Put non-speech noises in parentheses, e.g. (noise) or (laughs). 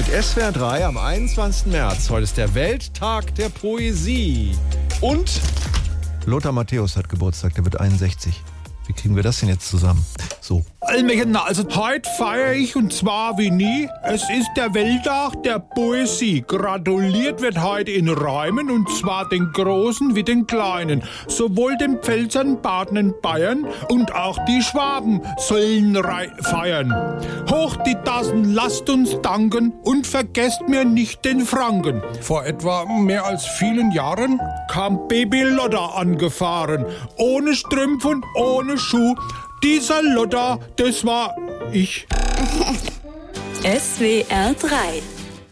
mit SWR 3 am 21. März. Heute ist der Welttag der Poesie. Und Lothar Matthäus hat Geburtstag, der wird 61. Wie kriegen wir das denn jetzt zusammen? So. Allmächtiger, also heute feiere ich und zwar wie nie. Es ist der Welttag der Poesie. Gratuliert wird heute in Räumen und zwar den Großen wie den Kleinen. Sowohl den Pfälzern, Baden und Bayern und auch die Schwaben sollen feiern. Hoch die Tassen, lasst uns danken und vergesst mir nicht den Franken. Vor etwa mehr als vielen Jahren kam Baby Lotta angefahren. Ohne Strümpfen, ohne Schuh. Dieser Lotta, das war ich. (laughs) SWR 3